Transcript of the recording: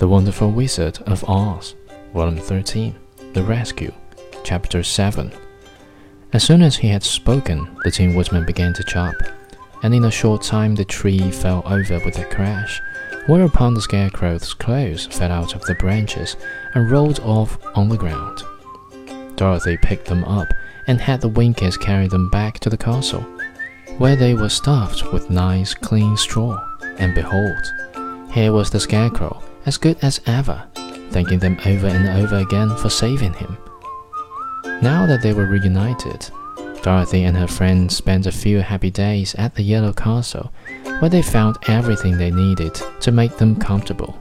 The Wonderful Wizard of Oz, Volume 13, The Rescue, Chapter 7. As soon as he had spoken, the Tin Woodman began to chop, and in a short time the tree fell over with a crash, whereupon the Scarecrow's clothes fell out of the branches and rolled off on the ground. Dorothy picked them up and had the Winkies carry them back to the castle, where they were stuffed with nice clean straw, and behold, here was the Scarecrow as good as ever, thanking them over and over again for saving him. Now that they were reunited, Dorothy and her friends spent a few happy days at the Yellow Castle, where they found everything they needed to make them comfortable.